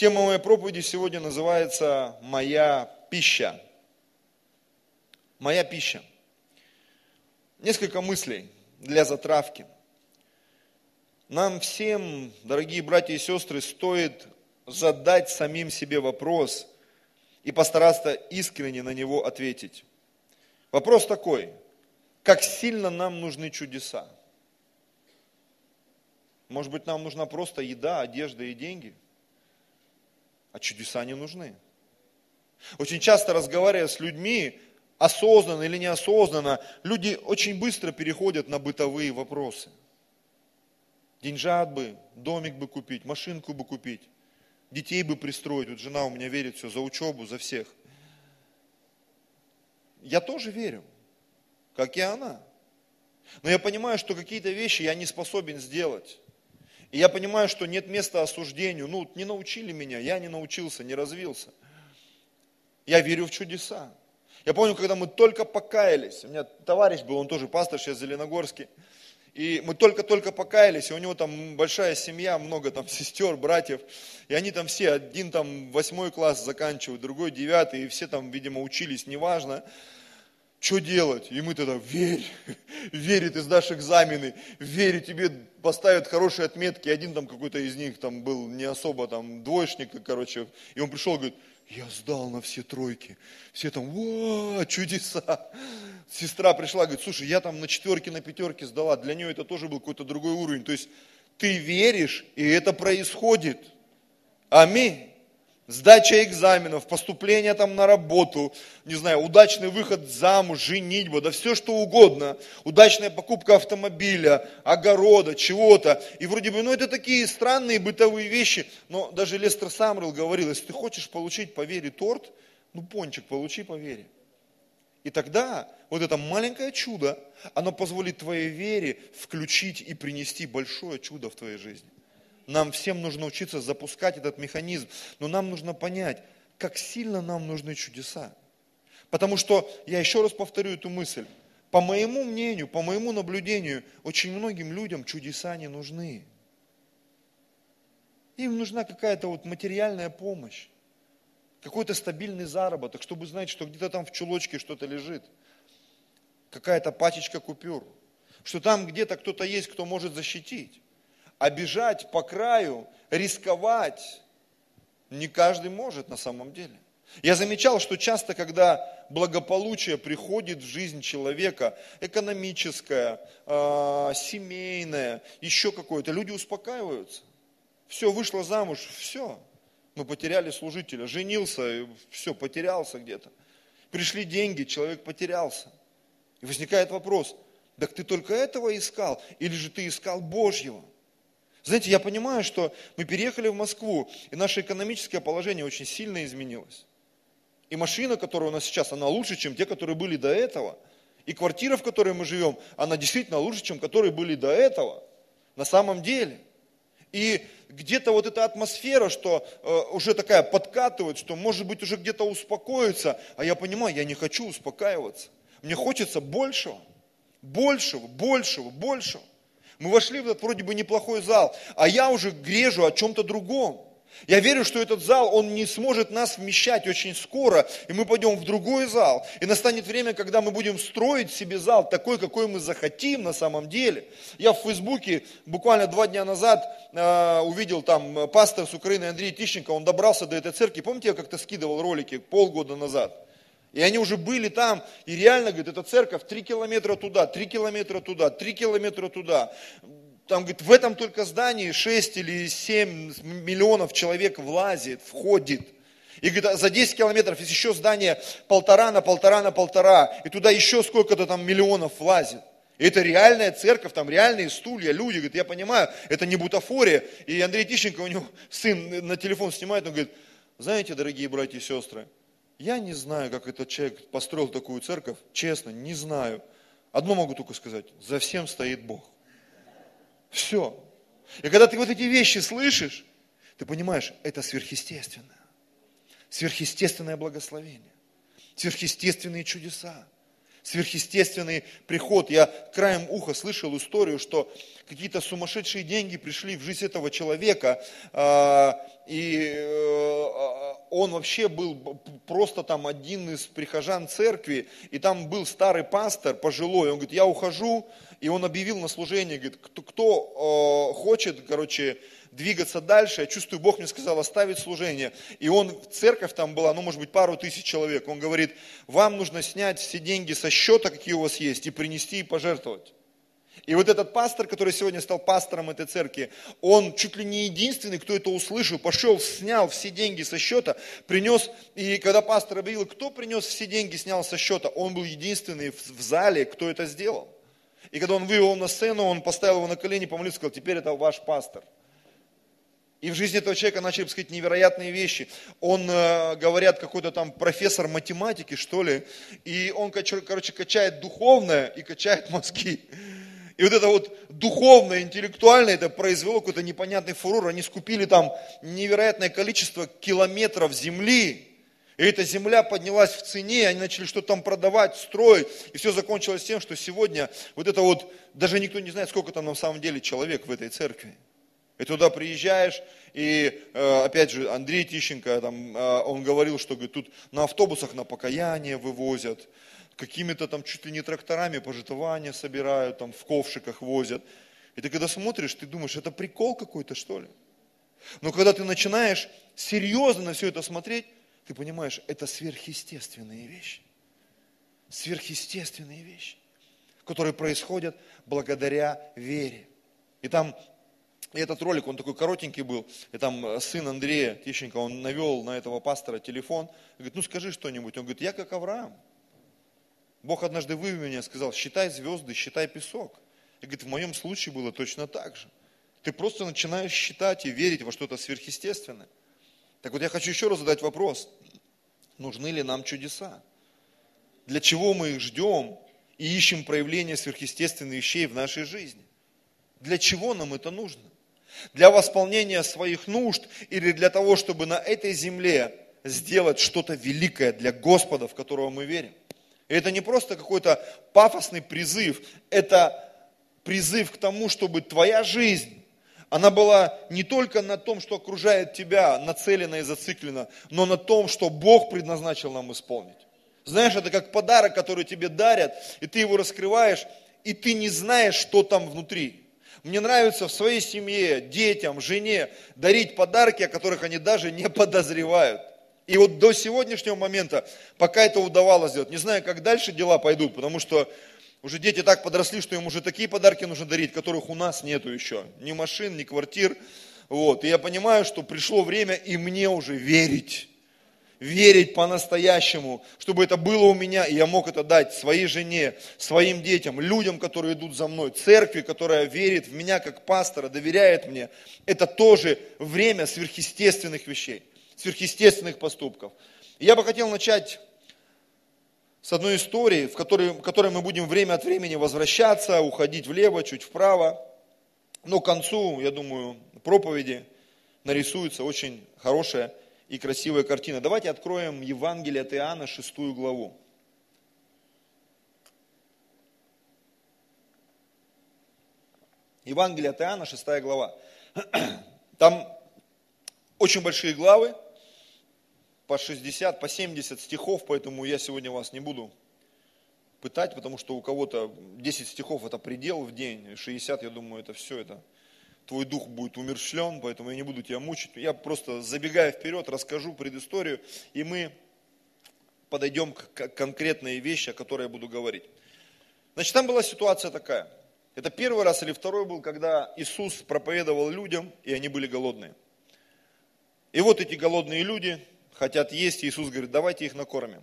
Тема моей проповеди сегодня называется «Моя пища». Моя пища. Несколько мыслей для затравки. Нам всем, дорогие братья и сестры, стоит задать самим себе вопрос и постараться искренне на него ответить. Вопрос такой, как сильно нам нужны чудеса? Может быть, нам нужна просто еда, одежда и деньги – а чудеса не нужны. Очень часто разговаривая с людьми, осознанно или неосознанно, люди очень быстро переходят на бытовые вопросы. Деньжат бы, домик бы купить, машинку бы купить, детей бы пристроить. Вот жена у меня верит все за учебу, за всех. Я тоже верю, как и она. Но я понимаю, что какие-то вещи я не способен сделать. И я понимаю, что нет места осуждению. Ну, не научили меня, я не научился, не развился. Я верю в чудеса. Я помню, когда мы только покаялись, у меня товарищ был, он тоже пастор, сейчас Зеленогорский, и мы только-только покаялись, и у него там большая семья, много там сестер, братьев, и они там все, один там восьмой класс заканчивают, другой девятый, и все там, видимо, учились, неважно что делать? И мы тогда, верь, верь, ты сдашь экзамены, верь, тебе поставят хорошие отметки. Один там какой-то из них там был не особо там двоечник, короче, и он пришел и говорит, я сдал на все тройки. Все там, о, чудеса. Сестра пришла, говорит, слушай, я там на четверке, на пятерке сдала. Для нее это тоже был какой-то другой уровень. То есть ты веришь, и это происходит. Аминь сдача экзаменов, поступление там на работу, не знаю, удачный выход замуж, женитьба, да все что угодно, удачная покупка автомобиля, огорода, чего-то. И вроде бы, ну это такие странные бытовые вещи, но даже Лестер Самрел говорил, если ты хочешь получить по вере торт, ну пончик получи по вере. И тогда вот это маленькое чудо, оно позволит твоей вере включить и принести большое чудо в твоей жизни. Нам всем нужно учиться запускать этот механизм. Но нам нужно понять, как сильно нам нужны чудеса. Потому что, я еще раз повторю эту мысль, по моему мнению, по моему наблюдению, очень многим людям чудеса не нужны. Им нужна какая-то вот материальная помощь, какой-то стабильный заработок, чтобы знать, что где-то там в чулочке что-то лежит, какая-то пачечка купюр, что там где-то кто-то есть, кто может защитить. А бежать по краю, рисковать, не каждый может на самом деле. Я замечал, что часто, когда благополучие приходит в жизнь человека, экономическое, э, семейное, еще какое-то, люди успокаиваются. Все, вышла замуж, все, мы потеряли служителя, женился, все, потерялся где-то. Пришли деньги, человек потерялся. И возникает вопрос, так ты только этого искал, или же ты искал Божьего? Знаете, я понимаю, что мы переехали в Москву, и наше экономическое положение очень сильно изменилось. И машина, которая у нас сейчас, она лучше, чем те, которые были до этого. И квартира, в которой мы живем, она действительно лучше, чем которые были до этого. На самом деле. И где-то вот эта атмосфера, что э, уже такая подкатывает, что может быть уже где-то успокоиться, а я понимаю, я не хочу успокаиваться. Мне хочется большего, большего, большего, большего. Мы вошли в этот вроде бы неплохой зал, а я уже грежу о чем-то другом. Я верю, что этот зал, он не сможет нас вмещать очень скоро, и мы пойдем в другой зал. И настанет время, когда мы будем строить себе зал такой, какой мы захотим на самом деле. Я в Фейсбуке буквально два дня назад э, увидел там пастор с Украины Андрей Тищенко, он добрался до этой церкви. Помните, я как-то скидывал ролики полгода назад? И они уже были там, и реально, говорит, эта церковь три километра туда, три километра туда, три километра туда. Там, говорит, в этом только здании 6 или 7 миллионов человек влазит, входит. И говорит, а за 10 километров есть еще здание полтора на полтора на полтора, и туда еще сколько-то там миллионов влазит. И это реальная церковь, там реальные стулья, люди, говорит, я понимаю, это не бутафория. И Андрей Тищенко, у него сын на телефон снимает, он говорит, знаете, дорогие братья и сестры, я не знаю, как этот человек построил такую церковь, честно, не знаю. Одно могу только сказать, за всем стоит Бог. Все. И когда ты вот эти вещи слышишь, ты понимаешь, это сверхъестественное. Сверхъестественное благословение. Сверхъестественные чудеса сверхъестественный приход. Я краем уха слышал историю, что какие-то сумасшедшие деньги пришли в жизнь этого человека, а, и э, он вообще был просто там один из прихожан церкви, и там был старый пастор пожилой, он говорит, я ухожу, и он объявил на служение, говорит, кто, кто э, хочет, короче, двигаться дальше, я чувствую, Бог мне сказал оставить служение. И он, церковь там была, ну, может быть, пару тысяч человек. Он говорит, вам нужно снять все деньги со счета, какие у вас есть, и принести и пожертвовать. И вот этот пастор, который сегодня стал пастором этой церкви, он чуть ли не единственный, кто это услышал, пошел, снял все деньги со счета, принес, и когда пастор объявил, кто принес все деньги, снял со счета, он был единственный в зале, кто это сделал. И когда он вывел на сцену, он поставил его на колени, помолился, сказал, теперь это ваш пастор. И в жизни этого человека начали происходить невероятные вещи. Он, э, говорят, какой-то там профессор математики, что ли, и он, короче, качает духовное и качает мозги. И вот это вот духовное, интеллектуальное, это произвело какой-то непонятный фурор. Они скупили там невероятное количество километров земли. И эта земля поднялась в цене, они начали что-то там продавать, строить. И все закончилось тем, что сегодня вот это вот, даже никто не знает, сколько там на самом деле человек в этой церкви. И туда приезжаешь, и э, опять же Андрей Тищенко, там, э, он говорил, что говорит, тут на автобусах на покаяние вывозят, какими-то там чуть ли не тракторами пожитования собирают, там в ковшиках возят. И ты когда смотришь, ты думаешь, это прикол какой-то, что ли? Но когда ты начинаешь серьезно на все это смотреть, ты понимаешь, это сверхъестественные вещи. Сверхъестественные вещи, которые происходят благодаря вере. И там и этот ролик, он такой коротенький был, и там э, сын Андрея Тищенко, он навел на этого пастора телефон, говорит, ну скажи что-нибудь. Он говорит, я как Авраам. Бог однажды вывел меня, сказал, считай звезды, считай песок. И говорит, в моем случае было точно так же. Ты просто начинаешь считать и верить во что-то сверхъестественное. Так вот я хочу еще раз задать вопрос. Нужны ли нам чудеса? Для чего мы их ждем и ищем проявления сверхъестественных вещей в нашей жизни? Для чего нам это нужно? для восполнения своих нужд или для того, чтобы на этой земле сделать что-то великое для Господа, в которого мы верим. И это не просто какой-то пафосный призыв, это призыв к тому, чтобы твоя жизнь, она была не только на том, что окружает тебя, нацелена и зациклена, но на том, что Бог предназначил нам исполнить. Знаешь, это как подарок, который тебе дарят, и ты его раскрываешь, и ты не знаешь, что там внутри. Мне нравится в своей семье, детям, жене дарить подарки, о которых они даже не подозревают. И вот до сегодняшнего момента, пока это удавалось сделать, не знаю, как дальше дела пойдут, потому что уже дети так подросли, что им уже такие подарки нужно дарить, которых у нас нету еще. Ни машин, ни квартир. Вот. И я понимаю, что пришло время и мне уже верить верить по-настоящему, чтобы это было у меня, и я мог это дать своей жене, своим детям, людям, которые идут за мной, церкви, которая верит в меня как пастора, доверяет мне. Это тоже время сверхъестественных вещей, сверхъестественных поступков. И я бы хотел начать с одной истории, в которой, в которой мы будем время от времени возвращаться, уходить влево, чуть вправо. Но к концу, я думаю, проповеди нарисуется очень хорошая и красивая картина. Давайте откроем Евангелие от Иоанна, шестую главу. Евангелие от Иоанна, шестая глава. Там очень большие главы, по 60, по 70 стихов, поэтому я сегодня вас не буду пытать, потому что у кого-то 10 стихов это предел в день, 60, я думаю, это все, это твой дух будет умершлен, поэтому я не буду тебя мучить. Я просто забегая вперед, расскажу предысторию, и мы подойдем к конкретной вещи, о которой я буду говорить. Значит, там была ситуация такая. Это первый раз или второй был, когда Иисус проповедовал людям, и они были голодные. И вот эти голодные люди хотят есть, Иисус говорит, давайте их накормим.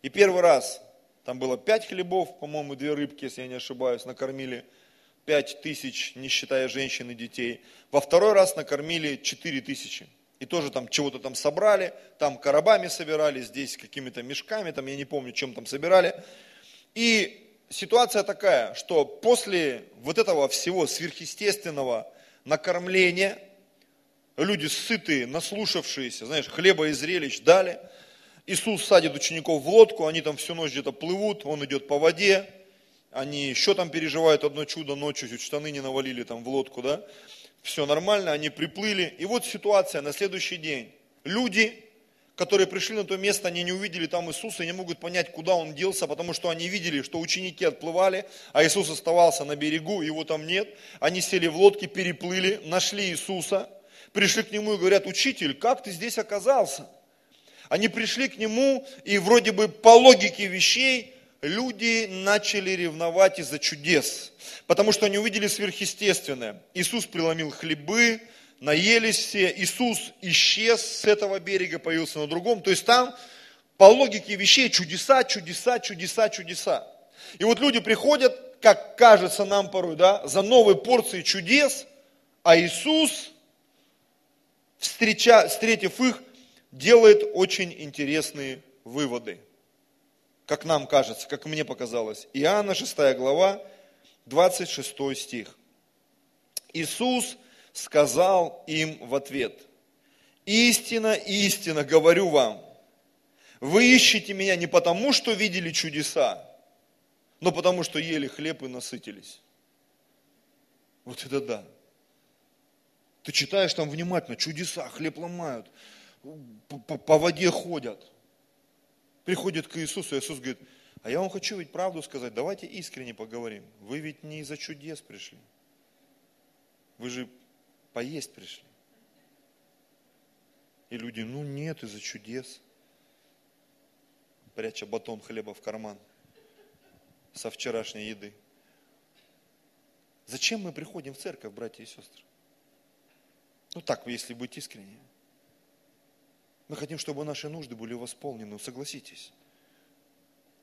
И первый раз там было пять хлебов, по-моему, две рыбки, если я не ошибаюсь, накормили пять тысяч, не считая женщин и детей. Во второй раз накормили четыре тысячи. И тоже там чего-то там собрали, там коробами собирали, здесь какими-то мешками, там я не помню, чем там собирали. И ситуация такая, что после вот этого всего сверхъестественного накормления, люди сытые, наслушавшиеся, знаешь, хлеба и зрелищ дали, Иисус садит учеников в лодку, они там всю ночь где-то плывут, он идет по воде, они еще там переживают одно чудо ночью, чуть штаны не навалили там в лодку, да, все нормально, они приплыли. И вот ситуация на следующий день. Люди, которые пришли на то место, они не увидели там Иисуса и не могут понять, куда Он делся, потому что они видели, что ученики отплывали, а Иисус оставался на берегу, его там нет. Они сели в лодке, переплыли, нашли Иисуса, пришли к Нему и говорят, учитель, как ты здесь оказался? Они пришли к Нему, и вроде бы по логике вещей люди начали ревновать из-за чудес, потому что они увидели сверхъестественное. Иисус преломил хлебы, наелись все, Иисус исчез с этого берега, появился на другом. То есть там по логике вещей чудеса, чудеса, чудеса, чудеса. И вот люди приходят, как кажется нам порой, да, за новой порцией чудес, а Иисус, встреча, встретив их, делает очень интересные выводы. Как нам кажется, как мне показалось. Иоанна 6 глава, 26 стих. Иисус сказал им в ответ, истина, истина, говорю вам, вы ищете меня не потому, что видели чудеса, но потому, что ели хлеб и насытились. Вот это да. Ты читаешь там внимательно, чудеса, хлеб ломают, по, по, воде ходят. Приходит к Иисусу, Иисус говорит, а я вам хочу ведь правду сказать, давайте искренне поговорим. Вы ведь не из-за чудес пришли. Вы же поесть пришли. И люди, ну нет, из-за чудес. Пряча батон хлеба в карман со вчерашней еды. Зачем мы приходим в церковь, братья и сестры? Ну так, если быть искренне. Мы хотим, чтобы наши нужды были восполнены, согласитесь.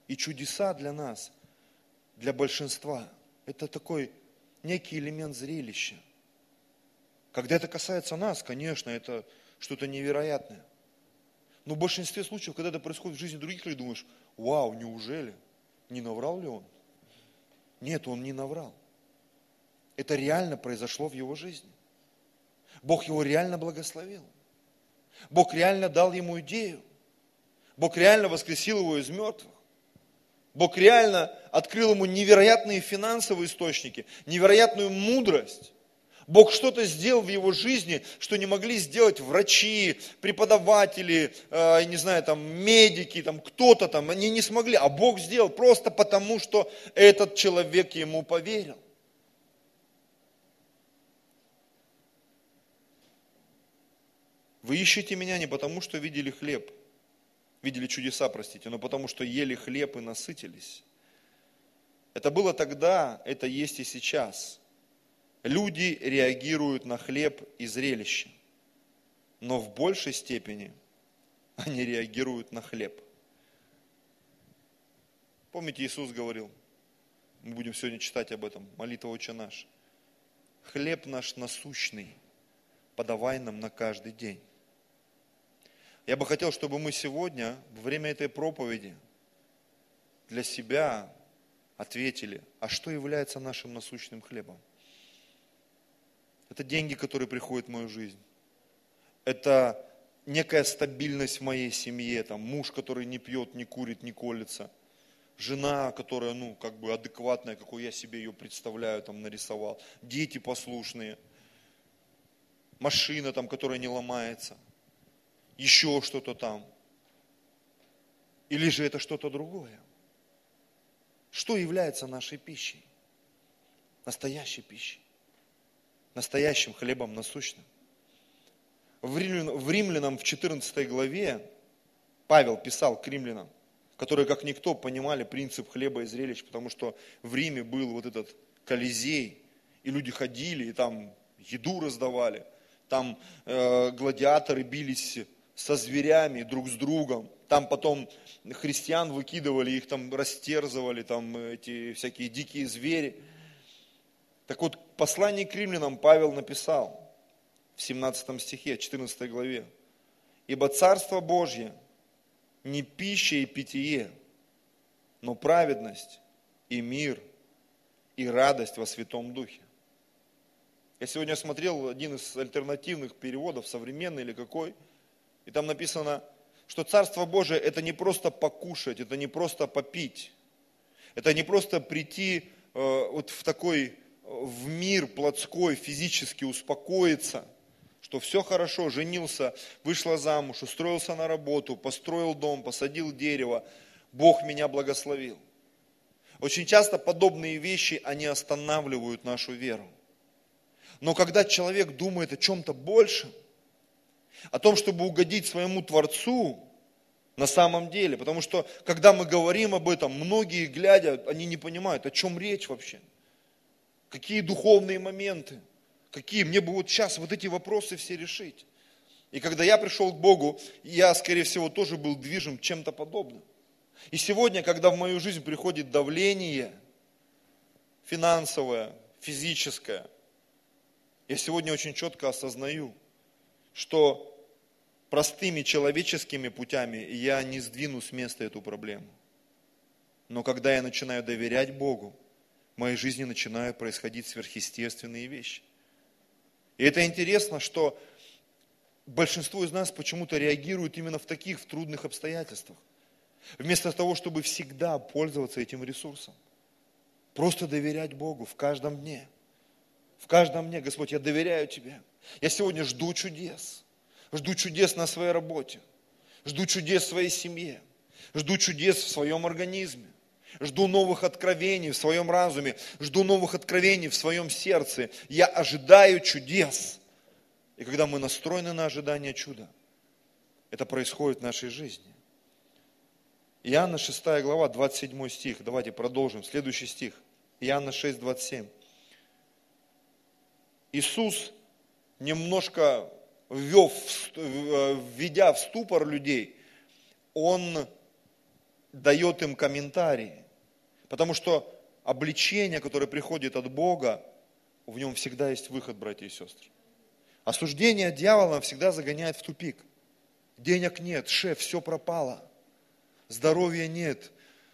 И чудеса для нас, для большинства, это такой некий элемент зрелища – когда это касается нас, конечно, это что-то невероятное. Но в большинстве случаев, когда это происходит в жизни других людей, думаешь, вау, неужели? Не наврал ли он? Нет, он не наврал. Это реально произошло в его жизни. Бог его реально благословил. Бог реально дал ему идею. Бог реально воскресил его из мертвых. Бог реально открыл ему невероятные финансовые источники, невероятную мудрость. Бог что-то сделал в его жизни, что не могли сделать врачи, преподаватели, э, не знаю, там, медики, там, кто-то там, они не смогли, а Бог сделал просто потому, что этот человек ему поверил. Вы ищете меня не потому, что видели хлеб, видели чудеса, простите, но потому, что ели хлеб и насытились. Это было тогда, это есть и сейчас – Люди реагируют на хлеб и зрелище, но в большей степени они реагируют на хлеб. Помните, Иисус говорил, мы будем сегодня читать об этом, молитва Отче наш. Хлеб наш насущный, подавай нам на каждый день. Я бы хотел, чтобы мы сегодня, во время этой проповеди, для себя ответили, а что является нашим насущным хлебом? Это деньги, которые приходят в мою жизнь. Это некая стабильность в моей семье, там, муж, который не пьет, не курит, не колется. Жена, которая, ну, как бы адекватная, какой я себе ее представляю, там, нарисовал. Дети послушные. Машина, там, которая не ломается. Еще что-то там. Или же это что-то другое? Что является нашей пищей? Настоящей пищей настоящим хлебом насущным. В Римлянам в 14 главе Павел писал к римлянам, которые как никто понимали принцип хлеба и зрелищ, потому что в Риме был вот этот Колизей, и люди ходили, и там еду раздавали, там э, гладиаторы бились со зверями друг с другом, там потом христиан выкидывали, их там растерзывали, там эти всякие дикие звери – так вот, послание к римлянам Павел написал в 17 стихе, 14 главе. «Ибо Царство Божье не пища и питье, но праведность и мир и радость во Святом Духе». Я сегодня смотрел один из альтернативных переводов, современный или какой, и там написано, что Царство Божие это не просто покушать, это не просто попить, это не просто прийти э, вот в такой в мир плотской, физически успокоиться, что все хорошо, женился, вышла замуж, устроился на работу, построил дом, посадил дерево, Бог меня благословил. Очень часто подобные вещи, они останавливают нашу веру. Но когда человек думает о чем-то большем, о том, чтобы угодить своему Творцу, на самом деле, потому что когда мы говорим об этом, многие, глядя, они не понимают, о чем речь вообще. Какие духовные моменты, какие, мне бы вот сейчас вот эти вопросы все решить. И когда я пришел к Богу, я, скорее всего, тоже был движим чем-то подобным. И сегодня, когда в мою жизнь приходит давление финансовое, физическое, я сегодня очень четко осознаю, что простыми человеческими путями я не сдвину с места эту проблему. Но когда я начинаю доверять Богу, в моей жизни начинают происходить сверхъестественные вещи. И это интересно, что большинство из нас почему-то реагирует именно в таких в трудных обстоятельствах. Вместо того, чтобы всегда пользоваться этим ресурсом. Просто доверять Богу в каждом дне. В каждом дне, Господь, я доверяю Тебе. Я сегодня жду чудес. Жду чудес на своей работе. Жду чудес в своей семье. Жду чудес в своем организме. Жду новых откровений в своем разуме. Жду новых откровений в своем сердце. Я ожидаю чудес. И когда мы настроены на ожидание чуда, это происходит в нашей жизни. Иоанна 6 глава, 27 стих. Давайте продолжим. Следующий стих. Иоанна 6, 27. Иисус немножко ввев, введя в ступор людей, он дает им комментарии. Потому что обличение, которое приходит от Бога, в нем всегда есть выход, братья и сестры. Осуждение дьявола всегда загоняет в тупик. Денег нет, шеф, все пропало. Здоровья нет,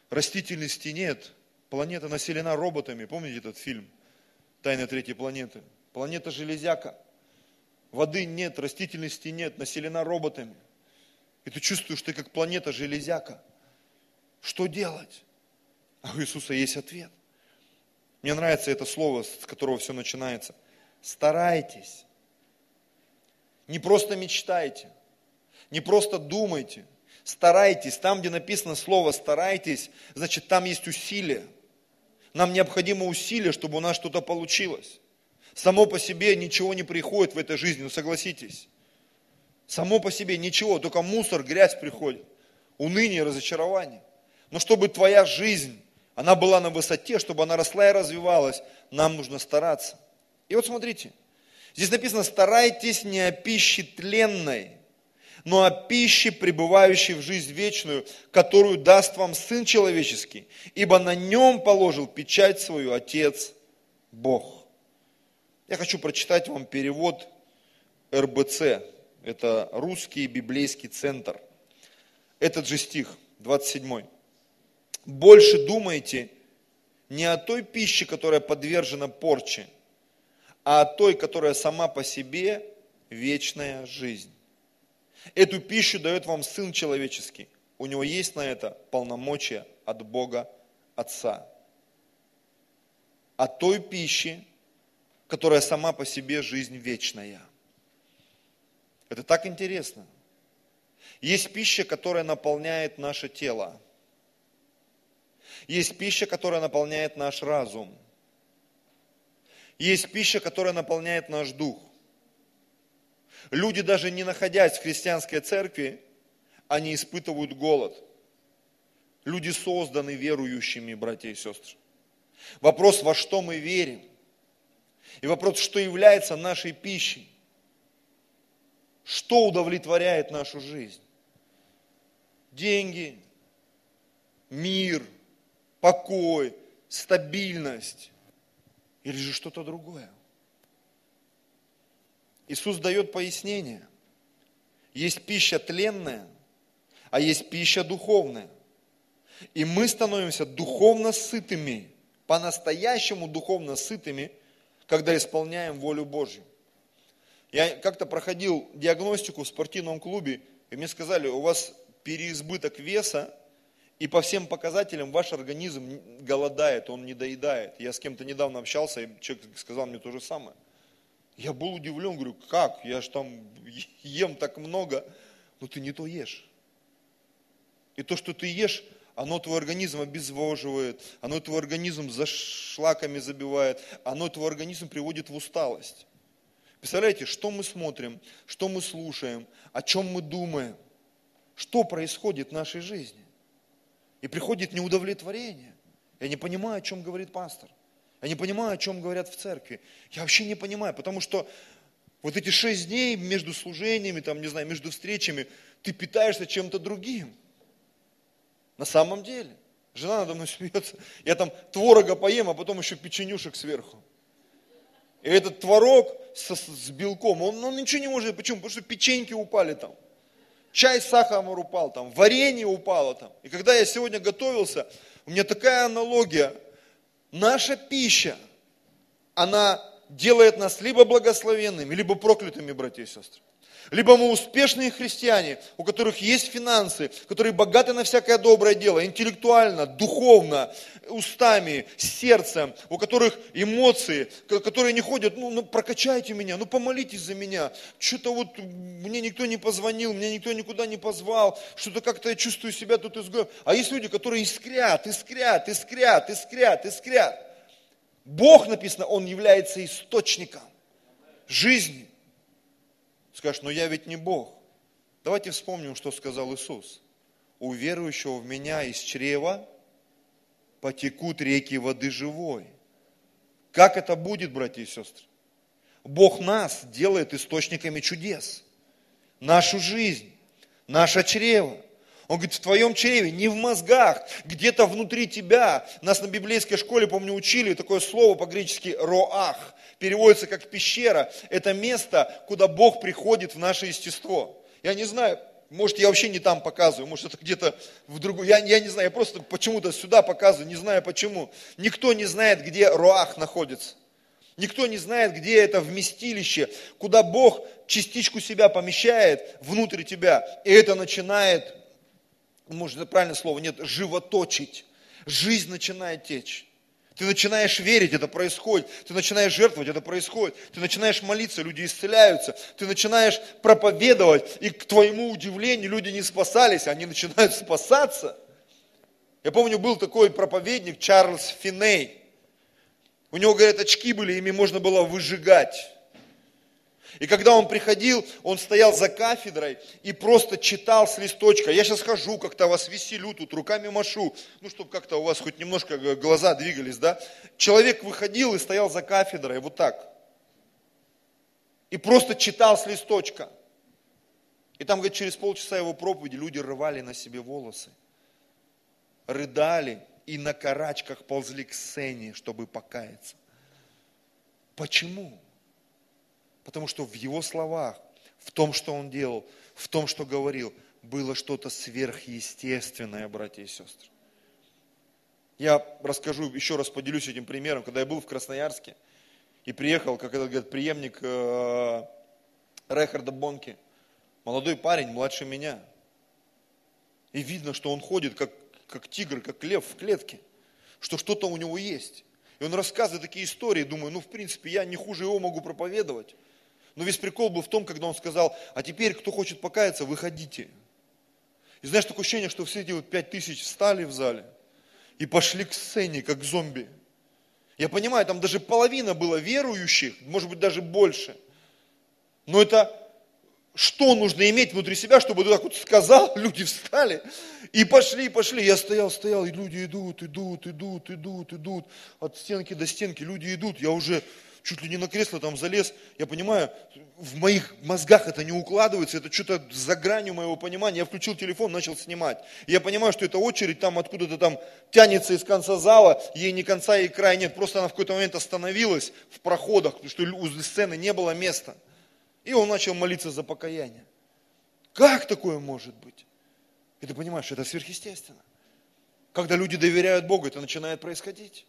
растительности нет. Планета населена роботами. Помните этот фильм «Тайна третьей планеты»? Планета железяка – Воды нет, растительности нет, населена роботами. И ты чувствуешь, ты как планета железяка. Что делать? А у Иисуса есть ответ. Мне нравится это слово, с которого все начинается. Старайтесь. Не просто мечтайте, не просто думайте, старайтесь. Там, где написано слово старайтесь, значит там есть усилие. Нам необходимо усилие, чтобы у нас что-то получилось. Само по себе ничего не приходит в этой жизни, ну согласитесь. Само по себе ничего, только мусор, грязь приходит, уныние, разочарование. Но чтобы твоя жизнь, она была на высоте, чтобы она росла и развивалась, нам нужно стараться. И вот смотрите, здесь написано, старайтесь не о пище тленной, но о пище, пребывающей в жизнь вечную, которую даст вам Сын Человеческий, ибо на нем положил печать свою Отец Бог. Я хочу прочитать вам перевод РБЦ. Это русский библейский центр. Этот же стих, 27. Больше думайте не о той пище, которая подвержена порче, а о той, которая сама по себе вечная жизнь. Эту пищу дает вам Сын Человеческий. У него есть на это полномочия от Бога Отца. О той пище, которая сама по себе жизнь вечная. Это так интересно. Есть пища, которая наполняет наше тело. Есть пища, которая наполняет наш разум. Есть пища, которая наполняет наш дух. Люди, даже не находясь в христианской церкви, они испытывают голод. Люди созданы верующими, братья и сестры. Вопрос, во что мы верим. И вопрос, что является нашей пищей? Что удовлетворяет нашу жизнь? Деньги, мир, покой, стабильность или же что-то другое? Иисус дает пояснение. Есть пища тленная, а есть пища духовная. И мы становимся духовно сытыми, по-настоящему духовно сытыми – когда исполняем волю Божью. Я как-то проходил диагностику в спортивном клубе, и мне сказали, у вас переизбыток веса, и по всем показателям ваш организм голодает, он не доедает. Я с кем-то недавно общался, и человек сказал мне то же самое. Я был удивлен, говорю, как? Я же там ем так много. Но ты не то ешь. И то, что ты ешь, оно твой организм обезвоживает, оно твой организм за шлаками забивает, оно твой организм приводит в усталость. Представляете, что мы смотрим, что мы слушаем, о чем мы думаем, что происходит в нашей жизни. И приходит неудовлетворение. Я не понимаю, о чем говорит пастор. Я не понимаю, о чем говорят в церкви. Я вообще не понимаю, потому что вот эти шесть дней между служениями, там, не знаю, между встречами, ты питаешься чем-то другим. На самом деле. Жена надо мной смеется. Я там творога поем, а потом еще печенюшек сверху. И этот творог с, с белком, он, он ничего не может. Почему? Потому что печеньки упали там. Чай с сахаром упал там, варенье упало там. И когда я сегодня готовился, у меня такая аналогия. Наша пища, она делает нас либо благословенными, либо проклятыми, братья и сестры. Либо мы успешные христиане, у которых есть финансы, которые богаты на всякое доброе дело, интеллектуально, духовно, устами, сердцем, у которых эмоции, которые не ходят, ну, ну прокачайте меня, ну помолитесь за меня. Что-то вот мне никто не позвонил, мне никто никуда не позвал, что-то как-то я чувствую себя тут изгоем. А есть люди, которые искрят, искрят, искрят, искрят, искрят. Бог, написано, Он является источником жизни. Скажешь, но я ведь не Бог. Давайте вспомним, что сказал Иисус. У верующего в меня из чрева потекут реки воды живой. Как это будет, братья и сестры? Бог нас делает источниками чудес. Нашу жизнь, наше чрево. Он говорит, в твоем чреве, не в мозгах, где-то внутри тебя. Нас на библейской школе, помню, учили такое слово по-гречески «роах». Переводится как пещера. Это место, куда Бог приходит в наше естество. Я не знаю, может, я вообще не там показываю, может, это где-то в другую. Я, я не знаю, я просто почему-то сюда показываю, не знаю почему. Никто не знает, где Роах находится. Никто не знает, где это вместилище, куда Бог частичку себя помещает внутрь тебя. И это начинает может, это правильное слово, нет, животочить. Жизнь начинает течь. Ты начинаешь верить, это происходит. Ты начинаешь жертвовать, это происходит. Ты начинаешь молиться, люди исцеляются. Ты начинаешь проповедовать, и к твоему удивлению люди не спасались, они начинают спасаться. Я помню, был такой проповедник Чарльз Финей. У него, говорят, очки были, ими можно было выжигать. И когда он приходил, он стоял за кафедрой и просто читал с листочка. Я сейчас хожу, как-то вас веселю, тут руками машу, ну, чтобы как-то у вас хоть немножко глаза двигались, да. Человек выходил и стоял за кафедрой, вот так. И просто читал с листочка. И там, говорит, через полчаса его проповеди люди рвали на себе волосы, рыдали и на карачках ползли к сцене, чтобы покаяться. Почему? Потому что в его словах, в том, что он делал, в том, что говорил, было что-то сверхъестественное, братья и сестры. Я расскажу, еще раз поделюсь этим примером. Когда я был в Красноярске и приехал, как этот говорит, преемник э, Рехарда Бонки, молодой парень, младше меня. И видно, что он ходит как, как тигр, как лев в клетке, что что-то у него есть. И он рассказывает такие истории, думаю, ну, в принципе, я не хуже его могу проповедовать. Но весь прикол был в том, когда он сказал, а теперь, кто хочет покаяться, выходите. И знаешь, такое ощущение, что все эти вот пять тысяч встали в зале и пошли к сцене, как зомби. Я понимаю, там даже половина было верующих, может быть, даже больше. Но это что нужно иметь внутри себя, чтобы ты так вот сказал, люди встали и пошли, пошли. Я стоял, стоял, и люди идут, идут, идут, идут, идут. От стенки до стенки люди идут. Я уже чуть ли не на кресло там залез. Я понимаю, в моих мозгах это не укладывается, это что-то за гранью моего понимания. Я включил телефон, начал снимать. Я понимаю, что эта очередь там откуда-то там тянется из конца зала, ей ни конца и края нет. Просто она в какой-то момент остановилась в проходах, потому что у сцены не было места. И он начал молиться за покаяние. Как такое может быть? И ты понимаешь, это сверхъестественно. Когда люди доверяют Богу, это начинает происходить.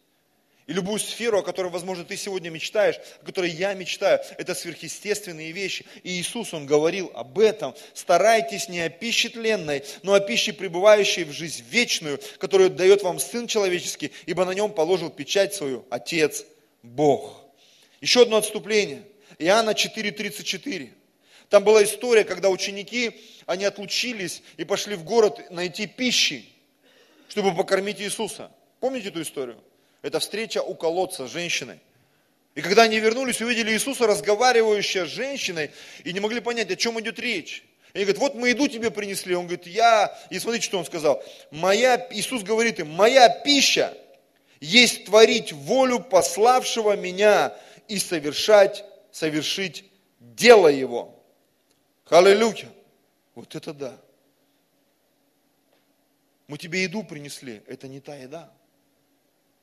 И любую сферу, о которой, возможно, ты сегодня мечтаешь, о которой я мечтаю, это сверхъестественные вещи. И Иисус, Он говорил об этом. Старайтесь не о пище тленной, но о пище, пребывающей в жизнь вечную, которую дает вам Сын Человеческий, ибо на нем положил печать свою Отец Бог. Еще одно отступление. Иоанна 4.34. Там была история, когда ученики, они отлучились и пошли в город найти пищи, чтобы покормить Иисуса. Помните эту историю? Это встреча у колодца с женщиной. И когда они вернулись, увидели Иисуса, разговаривающего с женщиной, и не могли понять, о чем идет речь. И они говорят, вот мы еду тебе принесли. Он говорит, я, и смотрите, что он сказал. Моя, Иисус говорит им, моя пища есть творить волю пославшего меня и совершать, совершить дело его. Аллилуйя. Вот это да. Мы тебе еду принесли, это не та еда.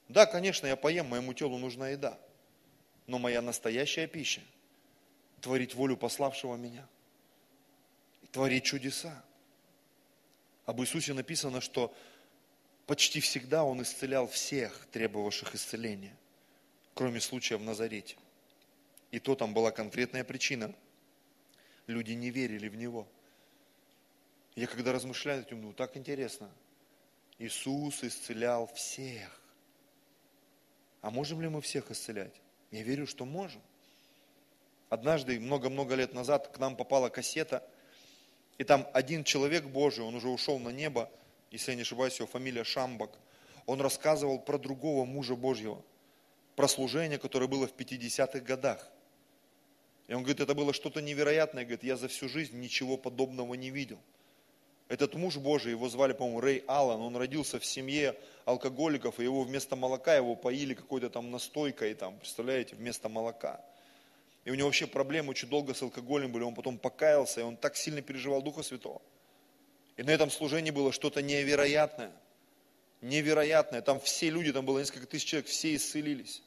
Да, конечно, я поем, моему телу нужна еда. Но моя настоящая пища – творить волю пославшего меня. Творить чудеса. Об Иисусе написано, что почти всегда Он исцелял всех, требовавших исцеления, кроме случая в Назарете. И то там была конкретная причина – люди не верили в Него. Я когда размышляю этим, ну так интересно. Иисус исцелял всех. А можем ли мы всех исцелять? Я верю, что можем. Однажды, много-много лет назад, к нам попала кассета, и там один человек Божий, он уже ушел на небо, если я не ошибаюсь, его фамилия Шамбак, он рассказывал про другого мужа Божьего, про служение, которое было в 50-х годах. И он говорит, это было что-то невероятное. Говорит, я за всю жизнь ничего подобного не видел. Этот муж Божий, его звали, по-моему, Рэй Аллан, он родился в семье алкоголиков, и его вместо молока его поили какой-то там настойкой, там, представляете, вместо молока. И у него вообще проблемы очень долго с алкоголем были, он потом покаялся, и он так сильно переживал Духа Святого. И на этом служении было что-то невероятное, невероятное. Там все люди, там было несколько тысяч человек, все исцелились.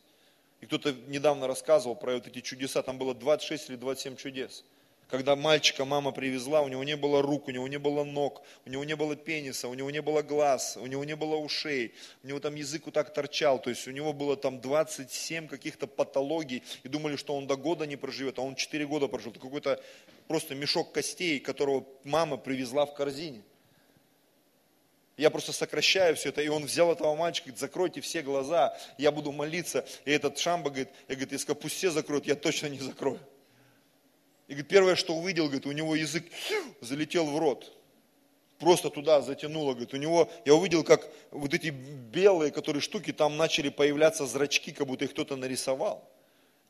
И кто-то недавно рассказывал про вот эти чудеса, там было 26 или 27 чудес. Когда мальчика мама привезла, у него не было рук, у него не было ног, у него не было пениса, у него не было глаз, у него не было ушей, у него там язык вот так торчал, то есть у него было там 27 каких-то патологий, и думали, что он до года не проживет, а он 4 года прожил. Это какой-то просто мешок костей, которого мама привезла в корзине. Я просто сокращаю все это. И он взял этого мальчика, говорит, закройте все глаза, я буду молиться. И этот Шамба говорит, я говорит, если пусть все закроют, я точно не закрою. И говорит, первое, что увидел, говорит, у него язык залетел в рот. Просто туда затянуло, говорит, у него, я увидел, как вот эти белые, которые штуки, там начали появляться зрачки, как будто их кто-то нарисовал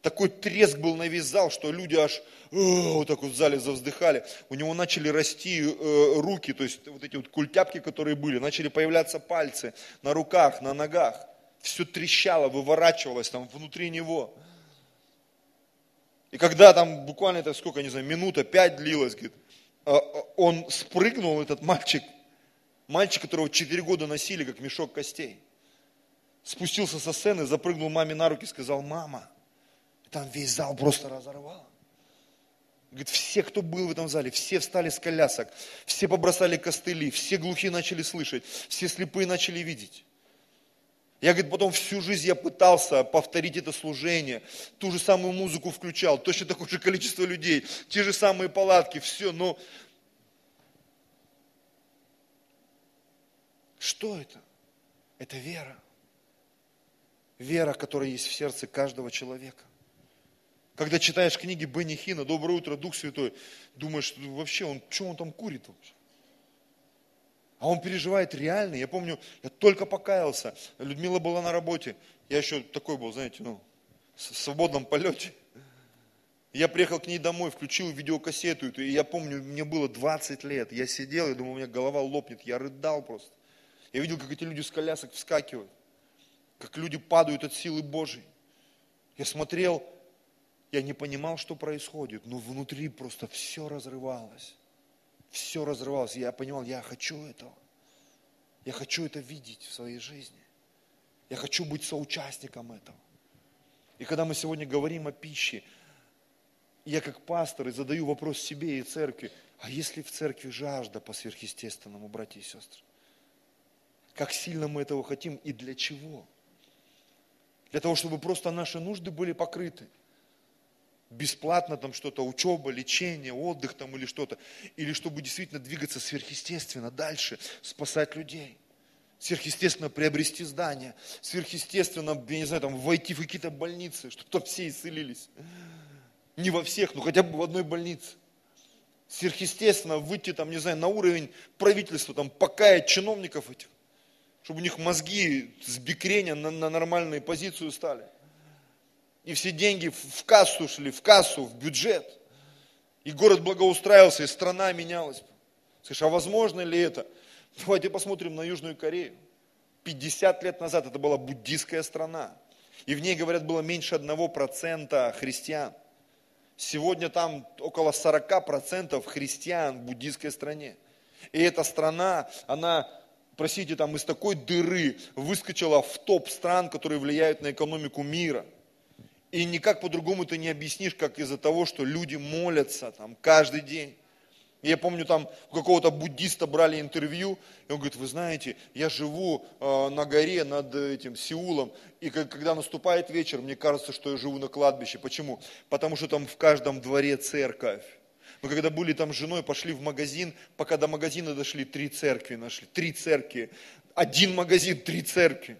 такой треск был на весь зал, что люди аж э, вот так вот в зале завздыхали. У него начали расти э, руки, то есть вот эти вот культяпки, которые были, начали появляться пальцы на руках, на ногах. Все трещало, выворачивалось там внутри него. И когда там буквально это сколько, не знаю, минута, пять длилось, говорит, э, он спрыгнул, этот мальчик, мальчик, которого четыре года носили, как мешок костей. Спустился со сцены, запрыгнул маме на руки сказал, мама, там весь зал просто разорвало. Говорит, все, кто был в этом зале, все встали с колясок, все побросали костыли, все глухие начали слышать, все слепые начали видеть. Я, говорит, потом всю жизнь я пытался повторить это служение, ту же самую музыку включал, точно такое же количество людей, те же самые палатки, все, но что это? Это вера. Вера, которая есть в сердце каждого человека. Когда читаешь книги Бенни Хина, «Доброе утро, Дух Святой», думаешь, вообще, он, что он там курит вообще? А он переживает реально. Я помню, я только покаялся. Людмила была на работе. Я еще такой был, знаете, ну, в свободном полете. Я приехал к ней домой, включил видеокассету, и я помню, мне было 20 лет. Я сидел, я думал, у меня голова лопнет. Я рыдал просто. Я видел, как эти люди с колясок вскакивают, как люди падают от силы Божьей. Я смотрел, я не понимал, что происходит, но внутри просто все разрывалось. Все разрывалось. Я понимал, я хочу этого. Я хочу это видеть в своей жизни. Я хочу быть соучастником этого. И когда мы сегодня говорим о пище, я как пастор и задаю вопрос себе и церкви, а если в церкви жажда по сверхъестественному, братья и сестры? Как сильно мы этого хотим и для чего? Для того, чтобы просто наши нужды были покрыты – бесплатно там что-то, учеба, лечение, отдых там или что-то, или чтобы действительно двигаться сверхъестественно дальше, спасать людей, сверхъестественно приобрести здание, сверхъестественно, я не знаю, там войти в какие-то больницы, чтобы там все исцелились. Не во всех, но хотя бы в одной больнице. Сверхъестественно выйти там, не знаю, на уровень правительства, там, покаять чиновников этих, чтобы у них мозги с бикрения на, на нормальную позицию стали. И все деньги в кассу шли, в кассу, в бюджет. И город благоустраивался, и страна менялась. Скажешь, а возможно ли это? Давайте посмотрим на Южную Корею. 50 лет назад это была буддийская страна. И в ней, говорят, было меньше 1% христиан. Сегодня там около 40% христиан в буддийской стране. И эта страна, она, простите, там из такой дыры выскочила в топ стран, которые влияют на экономику мира. И никак по-другому ты не объяснишь, как из-за того, что люди молятся там каждый день. Я помню, там у какого-то буддиста брали интервью, и он говорит, вы знаете, я живу э, на горе над этим Сеулом, и когда наступает вечер, мне кажется, что я живу на кладбище. Почему? Потому что там в каждом дворе церковь. Мы когда были там с женой, пошли в магазин, пока до магазина дошли, три церкви нашли, три церкви. Один магазин, три церкви.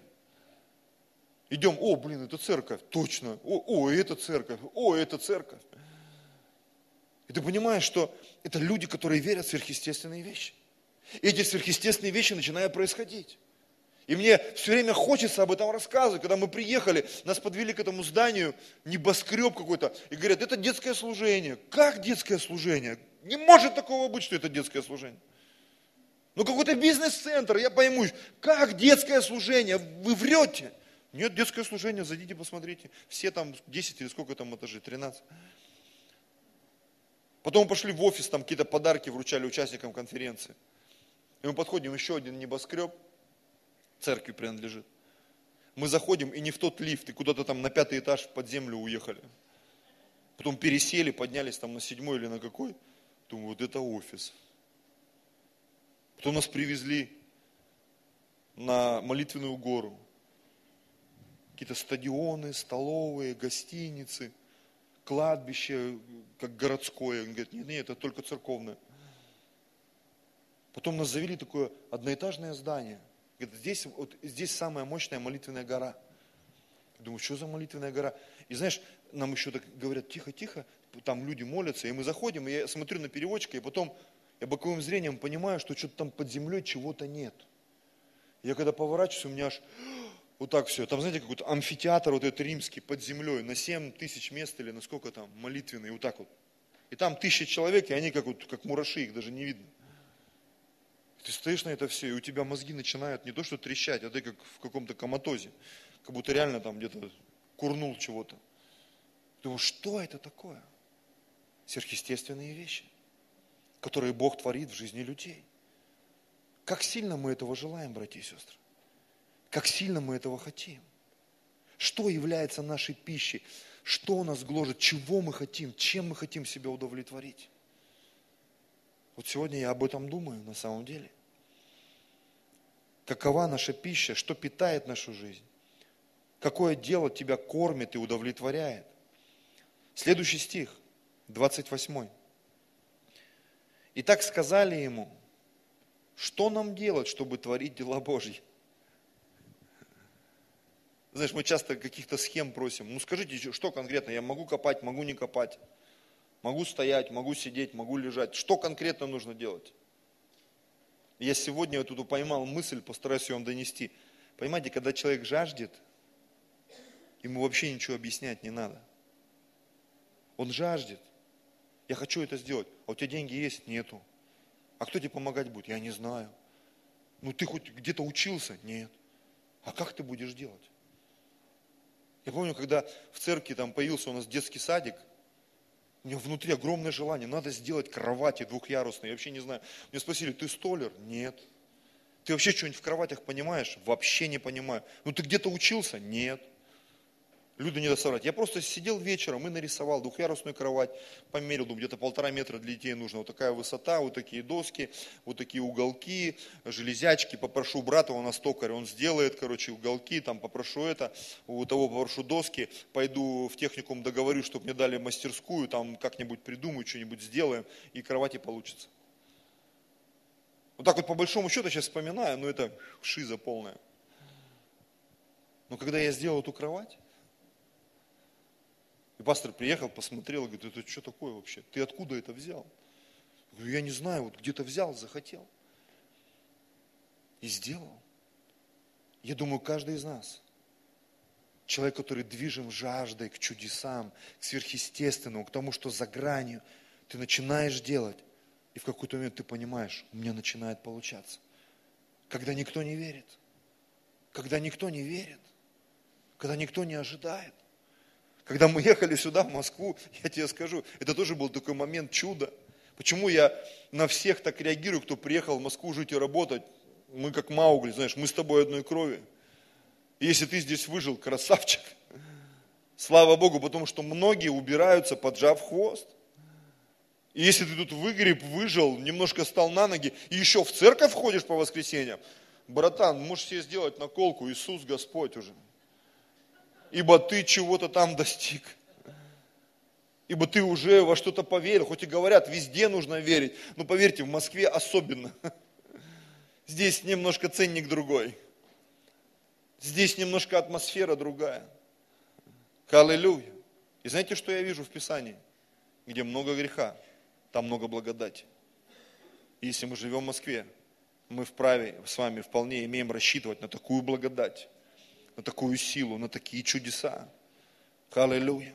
Идем, о, блин, это церковь, точно, о, о, это церковь, о, это церковь. И ты понимаешь, что это люди, которые верят в сверхъестественные вещи. И эти сверхъестественные вещи начинают происходить. И мне все время хочется об этом рассказывать. Когда мы приехали, нас подвели к этому зданию, небоскреб какой-то, и говорят, это детское служение. Как детское служение? Не может такого быть, что это детское служение. Ну какой-то бизнес-центр, я пойму, как детское служение? Вы врете. Нет, детское служение, зайдите, посмотрите. Все там 10 или сколько там этажей, 13. Потом пошли в офис, там какие-то подарки вручали участникам конференции. И мы подходим, еще один небоскреб, церкви принадлежит. Мы заходим, и не в тот лифт, и куда-то там на пятый этаж под землю уехали. Потом пересели, поднялись там на седьмой или на какой. Думаю, вот это офис. Потом нас привезли на молитвенную гору. Какие-то стадионы, столовые, гостиницы – кладбище, как городское. Он говорит, нет, нет, это только церковное. Потом нас завели такое одноэтажное здание. Говорит, здесь, вот, здесь самая мощная молитвенная гора. Я думаю, что за молитвенная гора? И знаешь, нам еще так говорят, тихо, тихо, там люди молятся, и мы заходим, и я смотрю на переводчика, и потом я боковым зрением понимаю, что что-то там под землей чего-то нет. Я когда поворачиваюсь, у меня аж вот так все. Там, знаете, какой-то амфитеатр вот этот римский под землей, на 7 тысяч мест или на сколько там, молитвенный, вот так вот. И там тысячи человек, и они как, вот, как мураши, их даже не видно. Ты стоишь на это все, и у тебя мозги начинают не то что трещать, а ты как в каком-то коматозе. Как будто реально там где-то курнул чего-то. Думаю, что это такое? Сверхъестественные вещи, которые Бог творит в жизни людей. Как сильно мы этого желаем, братья и сестры? Как сильно мы этого хотим. Что является нашей пищей? Что нас гложет? Чего мы хотим? Чем мы хотим себя удовлетворить? Вот сегодня я об этом думаю на самом деле. Какова наша пища? Что питает нашу жизнь? Какое дело тебя кормит и удовлетворяет? Следующий стих, 28. И так сказали ему, что нам делать, чтобы творить дела Божьи? Знаешь, мы часто каких-то схем просим. Ну скажите, что конкретно? Я могу копать, могу не копать. Могу стоять, могу сидеть, могу лежать. Что конкретно нужно делать? Я сегодня вот эту поймал мысль, постараюсь ее вам донести. Понимаете, когда человек жаждет, ему вообще ничего объяснять не надо. Он жаждет. Я хочу это сделать. А у тебя деньги есть? Нету. А кто тебе помогать будет? Я не знаю. Ну ты хоть где-то учился? Нет. А как ты будешь делать? Я помню, когда в церкви там появился у нас детский садик, у меня внутри огромное желание, надо сделать кровати двухъярусные, я вообще не знаю. Мне спросили, ты столер? Нет. Ты вообще что-нибудь в кроватях понимаешь? Вообще не понимаю. Ну ты где-то учился? Нет. Люди не доставляют. Я просто сидел вечером и нарисовал двухъярусную кровать, померил, думаю, где-то полтора метра для детей нужно. Вот такая высота, вот такие доски, вот такие уголки, железячки. Попрошу брата, он нас токарь, он сделает, короче, уголки, там попрошу это, у того попрошу доски, пойду в техникум договорю, чтобы мне дали мастерскую, там как-нибудь придумаю, что-нибудь сделаем, и кровати получится. Вот так вот по большому счету сейчас вспоминаю, но это шиза полная. Но когда я сделал эту кровать, И пастор приехал, посмотрел, говорит, это что такое вообще? Ты откуда это взял? Я говорю, я не знаю, вот где-то взял, захотел. И сделал. Я думаю, каждый из нас, человек, который движим жаждой к чудесам, к сверхъестественному, к тому, что за гранью, ты начинаешь делать, и в какой-то момент ты понимаешь, у меня начинает получаться. Когда никто не верит, когда никто не верит, когда никто не ожидает. Когда мы ехали сюда, в Москву, я тебе скажу, это тоже был такой момент чуда. Почему я на всех так реагирую, кто приехал в Москву жить и работать? Мы как Маугли, знаешь, мы с тобой одной крови. И если ты здесь выжил, красавчик. Слава Богу, потому что многие убираются, поджав хвост. И если ты тут выгреб, выжил, немножко стал на ноги, и еще в церковь ходишь по воскресеньям, братан, можешь себе сделать наколку, Иисус Господь уже. Ибо ты чего-то там достиг. Ибо ты уже во что-то поверил, хоть и говорят, везде нужно верить, но поверьте, в Москве особенно. Здесь немножко ценник другой. Здесь немножко атмосфера другая. Аллилуйя. И знаете, что я вижу в Писании? Где много греха, там много благодати. Если мы живем в Москве, мы вправе с вами вполне имеем рассчитывать на такую благодать, на такую силу, на такие чудеса. Аллилуйя.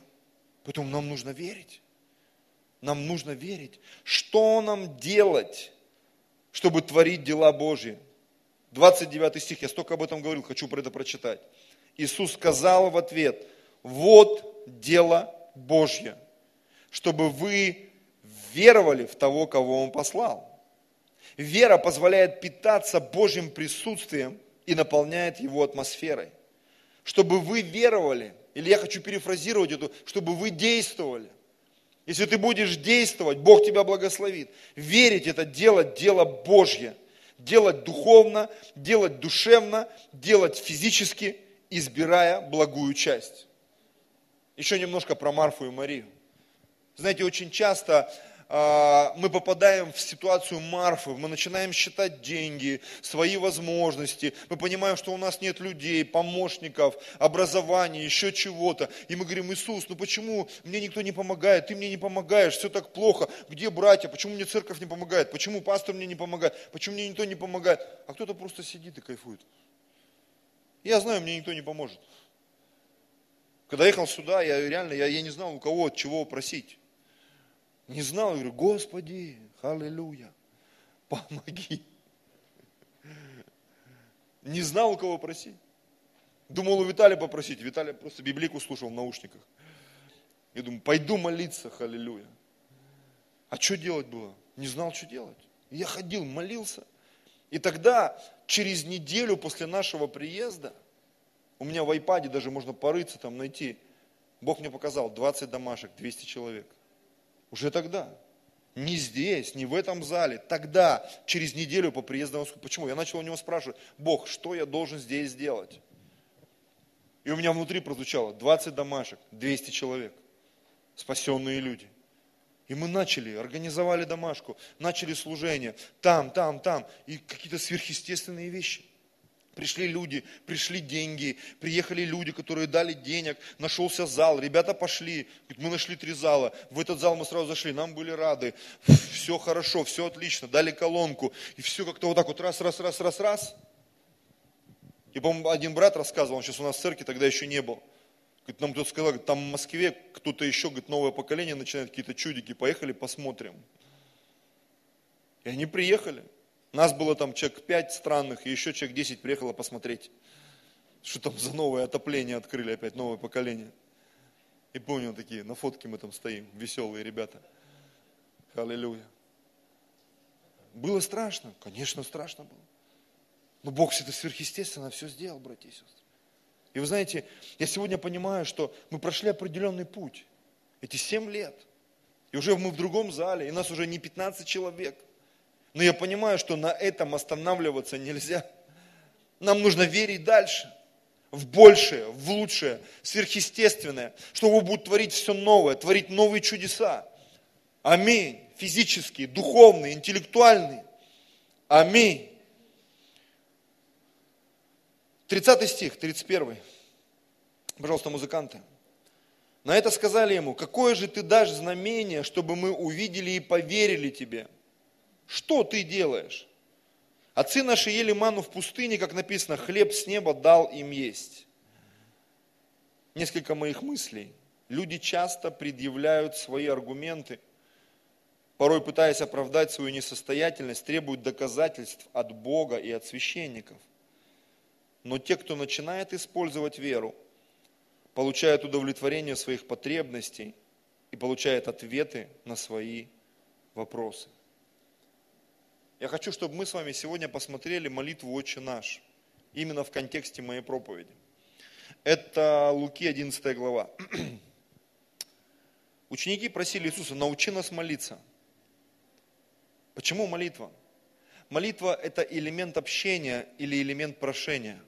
Поэтому нам нужно верить. Нам нужно верить. Что нам делать, чтобы творить дела Божьи? 29 стих, я столько об этом говорил, хочу про это прочитать. Иисус сказал в ответ, вот дело Божье, чтобы вы веровали в того, кого Он послал. Вера позволяет питаться Божьим присутствием и наполняет его атмосферой. Чтобы вы веровали, или я хочу перефразировать эту, чтобы вы действовали. Если ты будешь действовать, Бог тебя благословит. Верить это делать дело Божье. Делать духовно, делать душевно, делать физически, избирая благую часть. Еще немножко про Марфу и Марию. Знаете, очень часто мы попадаем в ситуацию Марфы, мы начинаем считать деньги, свои возможности, мы понимаем, что у нас нет людей, помощников, образования, еще чего-то. И мы говорим, Иисус, ну почему мне никто не помогает, ты мне не помогаешь, все так плохо, где братья, почему мне церковь не помогает, почему пастор мне не помогает, почему мне никто не помогает. А кто-то просто сидит и кайфует. Я знаю, мне никто не поможет. Когда ехал сюда, я реально, я, я не знал, у кого чего просить. Не знал, говорю, Господи, аллилуйя, помоги. Не знал, у кого просить. Думал у Виталия попросить. Виталий просто библику слушал в наушниках. Я думаю, пойду молиться, аллилуйя. А что делать было? Не знал, что делать. Я ходил, молился. И тогда, через неделю после нашего приезда, у меня в айпаде даже можно порыться, там найти, Бог мне показал 20 домашек, 200 человек. Уже тогда. Не здесь, не в этом зале. Тогда, через неделю по приезду Москву. Почему? Я начал у него спрашивать, Бог, что я должен здесь сделать? И у меня внутри прозвучало 20 домашек, 200 человек, спасенные люди. И мы начали, организовали домашку, начали служение, там, там, там, и какие-то сверхъестественные вещи – Пришли люди, пришли деньги, приехали люди, которые дали денег, нашелся зал, ребята пошли, мы нашли три зала, в этот зал мы сразу зашли, нам были рады, все хорошо, все отлично, дали колонку, и все как-то вот так вот раз, раз, раз, раз, раз. И, по-моему, один брат рассказывал, он сейчас у нас в церкви тогда еще не был. Говорит, нам кто-то сказал, там в Москве кто-то еще, говорит, новое поколение начинает какие-то чудики, поехали посмотрим. И они приехали. Нас было там человек 5 странных, и еще человек 10 приехало посмотреть, что там за новое отопление открыли опять, новое поколение. И помню, такие, на фотке мы там стоим, веселые ребята. Аллилуйя. Было страшно? Конечно, страшно было. Но Бог это сверхъестественно все сделал, братья и сестры. И вы знаете, я сегодня понимаю, что мы прошли определенный путь. Эти семь лет. И уже мы в другом зале, и нас уже не 15 человек. Но я понимаю, что на этом останавливаться нельзя. Нам нужно верить дальше, в большее, в лучшее, сверхъестественное, что Бог будет творить все новое, творить новые чудеса. Аминь. Физические, духовные, интеллектуальные. Аминь. 30 стих, 31. Пожалуйста, музыканты. На это сказали ему, какое же ты дашь знамение, чтобы мы увидели и поверили тебе? Что ты делаешь? Отцы наши ели ману в пустыне, как написано, хлеб с неба дал им есть. Несколько моих мыслей. Люди часто предъявляют свои аргументы, порой пытаясь оправдать свою несостоятельность, требуют доказательств от Бога и от священников. Но те, кто начинает использовать веру, получает удовлетворение своих потребностей и получает ответы на свои вопросы. Я хочу, чтобы мы с вами сегодня посмотрели молитву «Отче наш», именно в контексте моей проповеди. Это Луки 11 глава. Ученики просили Иисуса, научи нас молиться. Почему молитва? Молитва – это элемент общения или элемент прошения.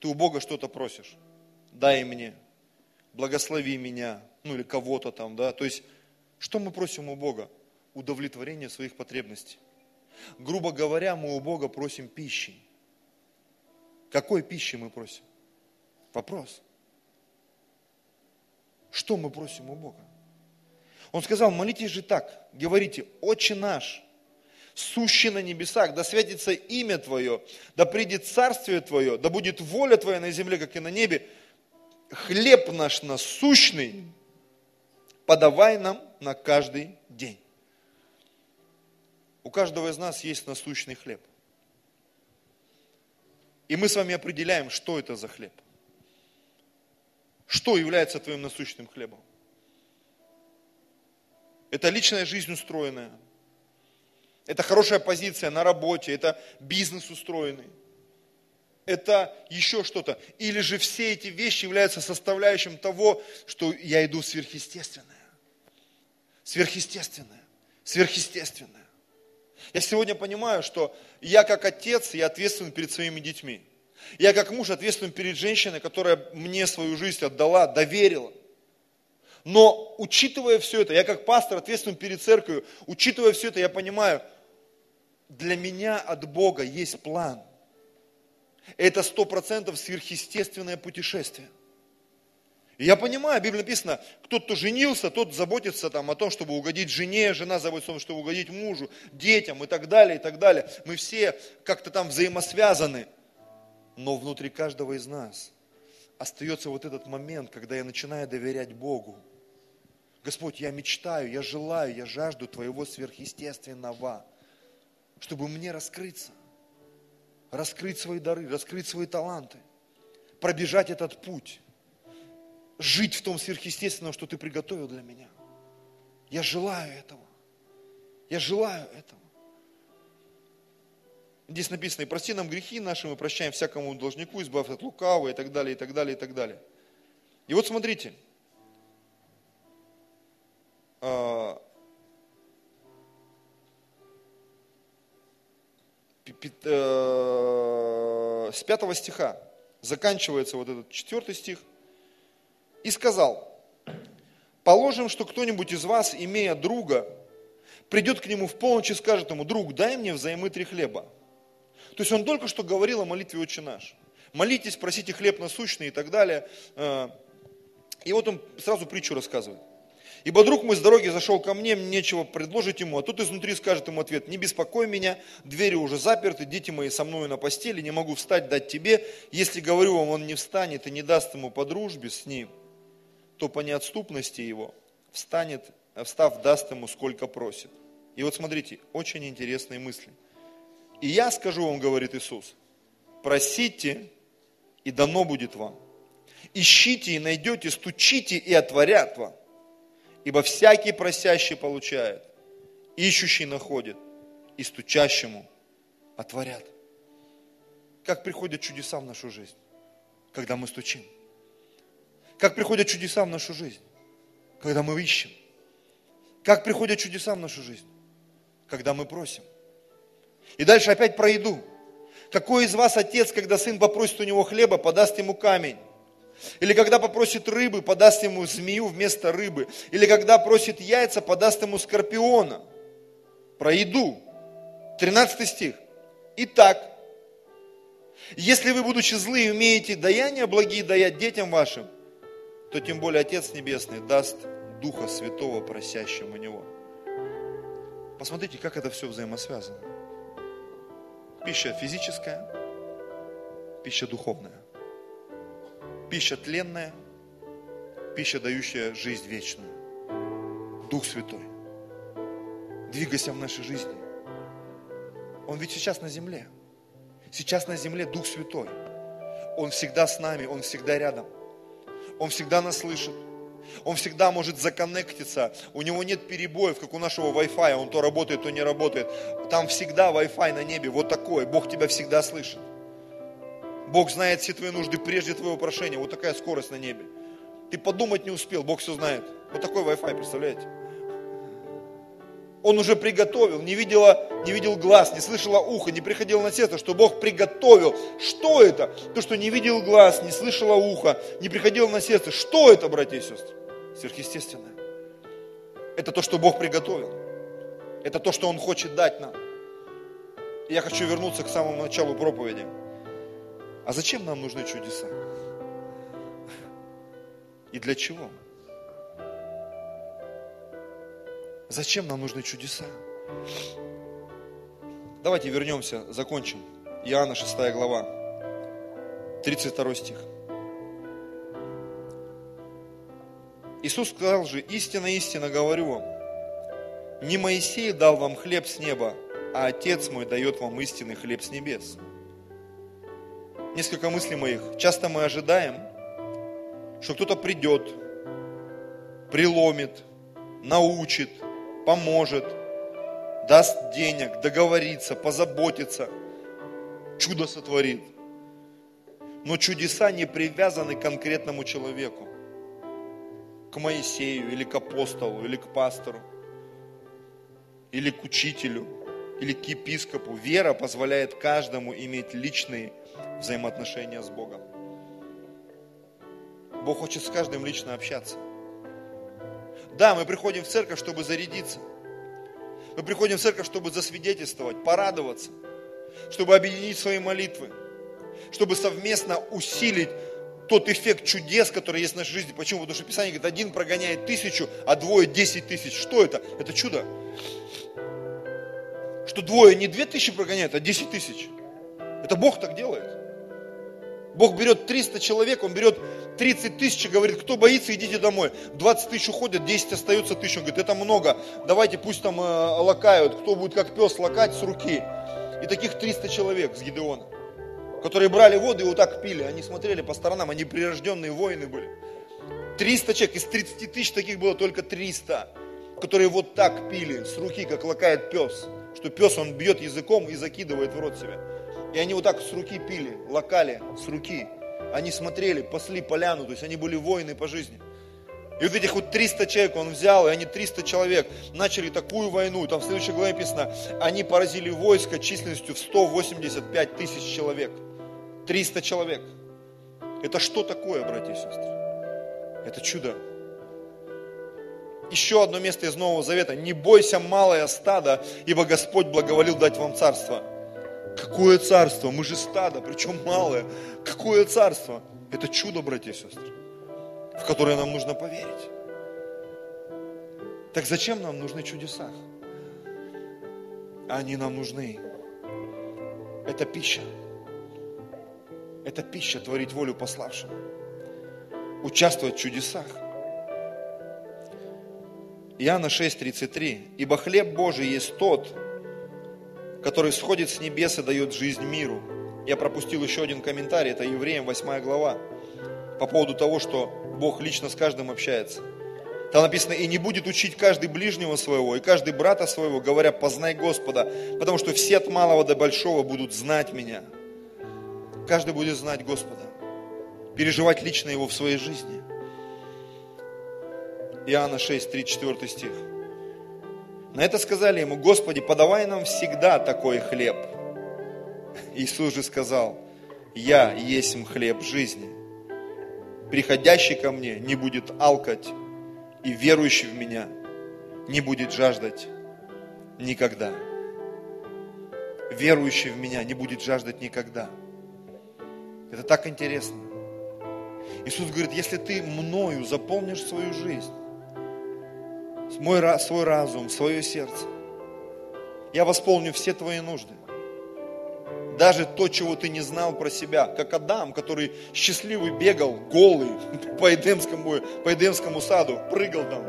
Ты у Бога что-то просишь. Дай мне благослови меня, ну или кого-то там, да. То есть, что мы просим у Бога? Удовлетворение своих потребностей. Грубо говоря, мы у Бога просим пищи. Какой пищи мы просим? Вопрос. Что мы просим у Бога? Он сказал, молитесь же так, говорите, Отче наш, сущий на небесах, да святится имя Твое, да придет царствие Твое, да будет воля Твоя на земле, как и на небе, хлеб наш насущный подавай нам на каждый день. У каждого из нас есть насущный хлеб. И мы с вами определяем, что это за хлеб. Что является твоим насущным хлебом? Это личная жизнь устроенная. Это хорошая позиция на работе, это бизнес устроенный это еще что-то. Или же все эти вещи являются составляющим того, что я иду сверхъестественное. Сверхъестественное. Сверхъестественное. Я сегодня понимаю, что я как отец, я ответственен перед своими детьми. Я как муж ответственен перед женщиной, которая мне свою жизнь отдала, доверила. Но учитывая все это, я как пастор ответственен перед церковью, учитывая все это, я понимаю, для меня от Бога есть план – это сто процентов сверхъестественное путешествие. И я понимаю, в Библии написано, кто кто женился, тот заботится там, о том, чтобы угодить жене, жена заботится о том, чтобы угодить мужу, детям и так далее, и так далее. Мы все как-то там взаимосвязаны. Но внутри каждого из нас остается вот этот момент, когда я начинаю доверять Богу. Господь, я мечтаю, я желаю, я жажду Твоего сверхъестественного, чтобы мне раскрыться – раскрыть свои дары, раскрыть свои таланты, пробежать этот путь, жить в том сверхъестественном, что ты приготовил для меня. Я желаю этого. Я желаю этого. Здесь написано, и прости нам грехи наши, мы прощаем всякому должнику, избавь от лукавого и так далее, и так далее, и так далее. И вот смотрите, а, Э, с пятого стиха заканчивается вот этот четвертый стих. И сказал, положим, что кто-нибудь из вас, имея друга, придет к нему в полночь и скажет ему, друг, дай мне взаймы три хлеба. То есть он только что говорил о молитве «Отче наш». Молитесь, просите хлеб насущный и так далее. Э, и вот он сразу притчу рассказывает. Ибо друг мой с дороги зашел ко мне, мне нечего предложить ему, а тут изнутри скажет ему ответ, не беспокой меня, двери уже заперты, дети мои со мной на постели, не могу встать, дать тебе. Если говорю вам, он не встанет и не даст ему по дружбе с ним, то по неотступности его встанет, встав, даст ему сколько просит. И вот смотрите, очень интересные мысли. И я скажу вам, говорит Иисус, просите, и дано будет вам. Ищите и найдете, стучите и отворят вам. Ибо всякий просящий получает, ищущий находит, и стучащему отворят. Как приходят чудеса в нашу жизнь, когда мы стучим? Как приходят чудеса в нашу жизнь, когда мы ищем? Как приходят чудеса в нашу жизнь, когда мы просим? И дальше опять про еду. Какой из вас отец, когда сын попросит у него хлеба, подаст ему камень? Или когда попросит рыбы, подаст ему змею вместо рыбы. Или когда просит яйца, подаст ему скорпиона. Про еду. 13 стих. Итак, если вы, будучи злые, умеете даяния благие даять детям вашим, то тем более Отец Небесный даст Духа Святого просящему Него. Посмотрите, как это все взаимосвязано. Пища физическая, пища духовная. Пища тленная, пища, дающая жизнь вечную. Дух Святой. Двигайся в нашей жизни. Он ведь сейчас на земле. Сейчас на земле Дух Святой. Он всегда с нами, Он всегда рядом. Он всегда нас слышит. Он всегда может законнектиться. У него нет перебоев, как у нашего Wi-Fi. Он то работает, то не работает. Там всегда Wi-Fi на небе. Вот такой. Бог тебя всегда слышит. Бог знает все твои нужды прежде твоего прошения. Вот такая скорость на небе. Ты подумать не успел, Бог все знает. Вот такой Wi-Fi, представляете? Он уже приготовил, не, видела, не видел глаз, не слышала ухо, не приходило на сердце, что Бог приготовил. Что это? То, что не видел глаз, не слышала ухо, не приходило на сердце. Что это, братья и сестры? Сверхъестественное. Это то, что Бог приготовил. Это то, что Он хочет дать нам. Я хочу вернуться к самому началу проповеди. А зачем нам нужны чудеса? И для чего? Зачем нам нужны чудеса? Давайте вернемся, закончим. Иоанна 6 глава, 32 стих. Иисус сказал же, истинно, истинно говорю вам, не Моисей дал вам хлеб с неба, а Отец мой дает вам истинный хлеб с небес. Несколько мыслей моих. Часто мы ожидаем, что кто-то придет, приломит, научит, поможет, даст денег, договорится, позаботится, чудо сотворит. Но чудеса не привязаны к конкретному человеку, к Моисею или к апостолу, или к пастору, или к учителю, или к епископу. Вера позволяет каждому иметь личные взаимоотношения с Богом. Бог хочет с каждым лично общаться. Да, мы приходим в церковь, чтобы зарядиться. Мы приходим в церковь, чтобы засвидетельствовать, порадоваться, чтобы объединить свои молитвы, чтобы совместно усилить тот эффект чудес, который есть в нашей жизни. Почему? Потому что Писание говорит, один прогоняет тысячу, а двое десять тысяч. Что это? Это чудо. Что двое не две тысячи прогоняют, а десять тысяч. Это Бог так делает. Бог берет 300 человек, Он берет 30 тысяч, говорит, кто боится, идите домой. 20 тысяч уходят, 10 остается тысяч. Он говорит, это много, давайте пусть там э, лакают, кто будет как пес лакать с руки. И таких 300 человек с Гидеона, которые брали воду и вот так пили. Они смотрели по сторонам, они прирожденные воины были. 300 человек, из 30 тысяч таких было только 300, которые вот так пили с руки, как лакает пес. Что пес, он бьет языком и закидывает в рот себя. И они вот так с руки пили, лакали с руки. Они смотрели, пасли поляну, то есть они были воины по жизни. И вот этих вот 300 человек он взял, и они 300 человек начали такую войну. Там в следующей главе написано, они поразили войско численностью в 185 тысяч человек. 300 человек. Это что такое, братья и сестры? Это чудо. Еще одно место из Нового Завета. Не бойся, малое стадо, ибо Господь благоволил дать вам царство. Какое царство? Мы же стадо, причем малое. Какое царство? Это чудо, братья и сестры, в которое нам нужно поверить. Так зачем нам нужны чудеса? Они нам нужны. Это пища. Это пища творить волю пославшего. Участвовать в чудесах. Иоанна 6,33. Ибо хлеб Божий есть тот, который сходит с небес и дает жизнь миру. Я пропустил еще один комментарий, это Евреям 8 глава, по поводу того, что Бог лично с каждым общается. Там написано, и не будет учить каждый ближнего своего, и каждый брата своего, говоря, познай Господа, потому что все от малого до большого будут знать меня. Каждый будет знать Господа, переживать лично Его в своей жизни. Иоанна 6, 3, 4 стих. На это сказали ему, Господи, подавай нам всегда такой хлеб. Иисус же сказал, я есть хлеб жизни. Приходящий ко мне не будет алкать, и верующий в меня не будет жаждать никогда. Верующий в меня не будет жаждать никогда. Это так интересно. Иисус говорит, если ты мною заполнишь свою жизнь, мой, свой разум, свое сердце, я восполню все твои нужды. Даже то, чего ты не знал про себя, как Адам, который счастливый бегал, голый, по Эдемскому, по Эдемскому саду, прыгал там,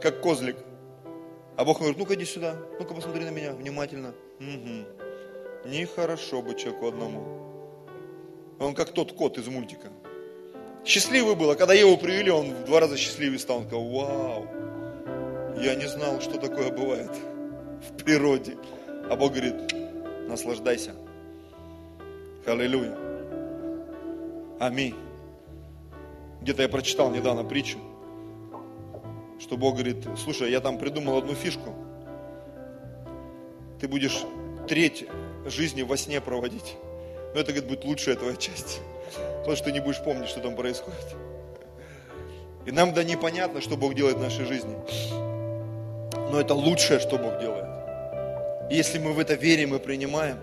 как козлик. А Бог говорит, ну-ка иди сюда, ну-ка посмотри на меня внимательно. Угу. Нехорошо быть человеку одному. Он как тот кот из мультика. Счастливый был, а когда его привели, он в два раза счастливее стал. Он сказал, вау, я не знал, что такое бывает в природе. А Бог говорит, наслаждайся. Аллилуйя. Аминь. Где-то я прочитал недавно притчу, что Бог говорит, слушай, я там придумал одну фишку. Ты будешь треть жизни во сне проводить. Но это, говорит, будет лучшая твоя часть. Потому что ты не будешь помнить, что там происходит. И нам да непонятно, что Бог делает в нашей жизни. Но это лучшее, что Бог делает. И если мы в это верим и принимаем,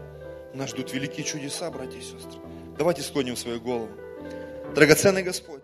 нас ждут великие чудеса, братья и сестры. Давайте склоним свою голову. Драгоценный Господь.